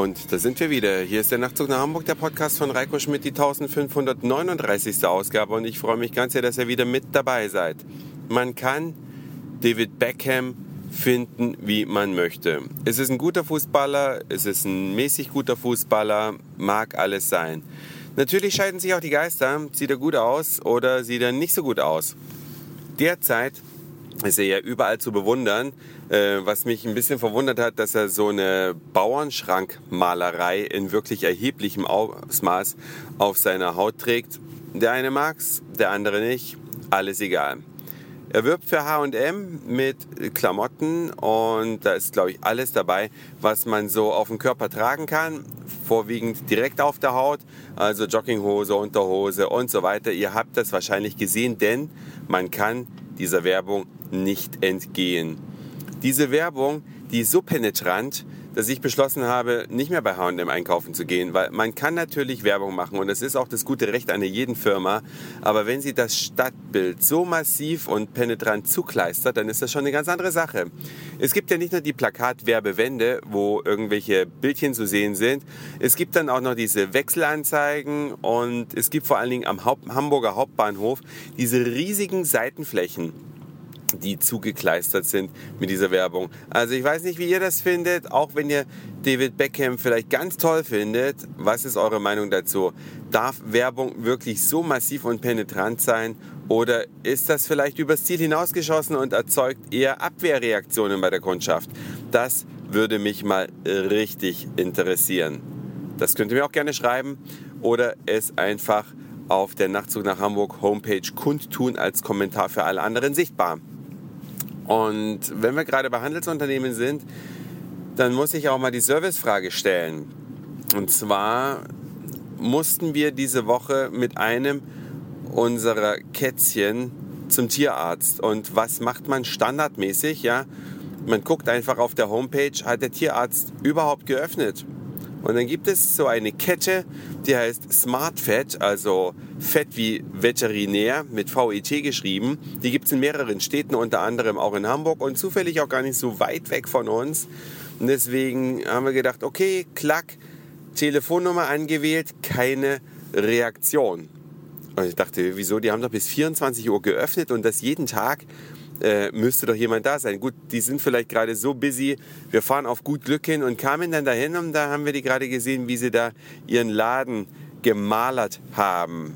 Und da sind wir wieder. Hier ist der Nachtzug nach Hamburg, der Podcast von Reiko Schmidt, die 1539. Ausgabe. Und ich freue mich ganz sehr, dass ihr wieder mit dabei seid. Man kann David Beckham finden, wie man möchte. Es ist ein guter Fußballer, es ist ein mäßig guter Fußballer, mag alles sein. Natürlich scheiden sich auch die Geister. Sieht er gut aus oder sieht er nicht so gut aus? Derzeit ist er ja überall zu bewundern. Äh, was mich ein bisschen verwundert hat, dass er so eine Bauernschrankmalerei in wirklich erheblichem Ausmaß auf seiner Haut trägt. Der eine mag's, der andere nicht. Alles egal. Er wirbt für H&M mit Klamotten und da ist, glaube ich, alles dabei, was man so auf dem Körper tragen kann. Vorwiegend direkt auf der Haut, also Jogginghose, Unterhose und so weiter. Ihr habt das wahrscheinlich gesehen, denn man kann dieser Werbung nicht entgehen. Diese Werbung, die so penetrant, dass ich beschlossen habe, nicht mehr bei H&M einkaufen zu gehen, weil man kann natürlich Werbung machen und das ist auch das gute Recht einer jeden Firma, aber wenn sie das Stadtbild so massiv und penetrant zukleistert, dann ist das schon eine ganz andere Sache. Es gibt ja nicht nur die Plakatwerbewände, wo irgendwelche Bildchen zu sehen sind, es gibt dann auch noch diese Wechselanzeigen und es gibt vor allen Dingen am Haupt Hamburger Hauptbahnhof diese riesigen Seitenflächen die zugekleistert sind mit dieser Werbung. Also ich weiß nicht, wie ihr das findet, auch wenn ihr David Beckham vielleicht ganz toll findet. Was ist eure Meinung dazu? Darf Werbung wirklich so massiv und penetrant sein oder ist das vielleicht übers Ziel hinausgeschossen und erzeugt eher Abwehrreaktionen bei der Kundschaft? Das würde mich mal richtig interessieren. Das könnt ihr mir auch gerne schreiben oder es einfach auf der Nachtzug nach Hamburg Homepage kundtun als Kommentar für alle anderen sichtbar. Und wenn wir gerade bei Handelsunternehmen sind, dann muss ich auch mal die Servicefrage stellen. Und zwar mussten wir diese Woche mit einem unserer Kätzchen zum Tierarzt. Und was macht man standardmäßig? Ja, man guckt einfach auf der Homepage, hat der Tierarzt überhaupt geöffnet? Und dann gibt es so eine Kette, die heißt Smart Fett, also Fett wie Veterinär mit VET geschrieben. Die gibt es in mehreren Städten, unter anderem auch in Hamburg und zufällig auch gar nicht so weit weg von uns. Und deswegen haben wir gedacht, okay, klack, Telefonnummer angewählt, keine Reaktion. Und ich dachte, wieso? Die haben doch bis 24 Uhr geöffnet und das jeden Tag äh, müsste doch jemand da sein. Gut, die sind vielleicht gerade so busy, wir fahren auf gut Glück hin und kamen dann dahin und da haben wir die gerade gesehen, wie sie da ihren Laden gemalert haben.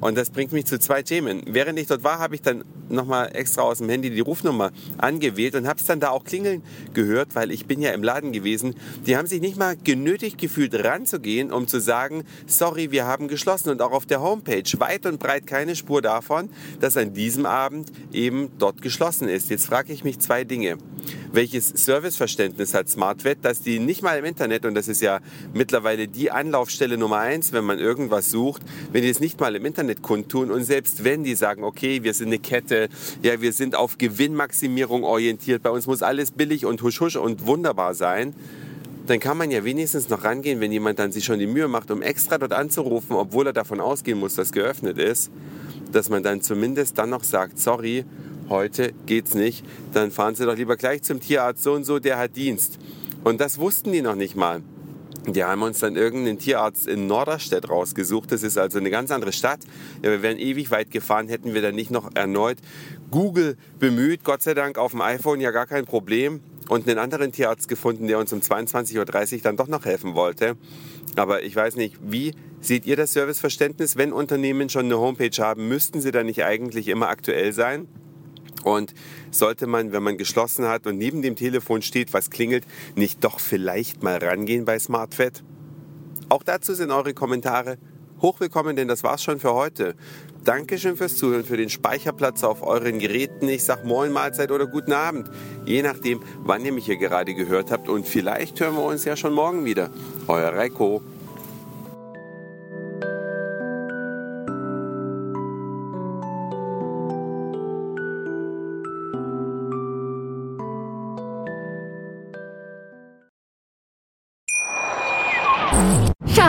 Und das bringt mich zu zwei Themen. Während ich dort war, habe ich dann nochmal extra aus dem Handy die Rufnummer angewählt und habe es dann da auch klingeln gehört, weil ich bin ja im Laden gewesen. Die haben sich nicht mal genötigt gefühlt ranzugehen, um zu sagen, sorry, wir haben geschlossen. Und auch auf der Homepage weit und breit keine Spur davon, dass an diesem Abend eben dort geschlossen ist. Jetzt frage ich mich zwei Dinge. Welches Serviceverständnis hat SmartVet, dass die nicht mal im Internet, und das ist ja mittlerweile die Anlaufstelle Nummer eins, wenn man irgendwas sucht, wenn die es nicht mal im Internet kundtun und selbst wenn die sagen, okay, wir sind eine Kette, ja, wir sind auf Gewinnmaximierung orientiert, bei uns muss alles billig und husch husch und wunderbar sein, dann kann man ja wenigstens noch rangehen, wenn jemand dann sich schon die Mühe macht, um extra dort anzurufen, obwohl er davon ausgehen muss, dass geöffnet ist, dass man dann zumindest dann noch sagt, sorry, heute geht's nicht, dann fahren Sie doch lieber gleich zum Tierarzt so und so, der hat Dienst. Und das wussten die noch nicht mal. Die haben uns dann irgendeinen Tierarzt in Norderstedt rausgesucht. Das ist also eine ganz andere Stadt. Ja, wir wären ewig weit gefahren, hätten wir dann nicht noch erneut Google bemüht. Gott sei Dank auf dem iPhone ja gar kein Problem. Und einen anderen Tierarzt gefunden, der uns um 22.30 Uhr dann doch noch helfen wollte. Aber ich weiß nicht, wie seht ihr das Serviceverständnis? Wenn Unternehmen schon eine Homepage haben, müssten sie dann nicht eigentlich immer aktuell sein? Und sollte man, wenn man geschlossen hat und neben dem Telefon steht, was klingelt, nicht doch vielleicht mal rangehen bei SmartFed? Auch dazu sind eure Kommentare hochwillkommen, denn das war's schon für heute. Dankeschön fürs Zuhören, für den Speicherplatz auf euren Geräten. Ich sag Moin, Mahlzeit oder guten Abend. Je nachdem, wann ihr mich hier gerade gehört habt. Und vielleicht hören wir uns ja schon morgen wieder. Euer Reiko.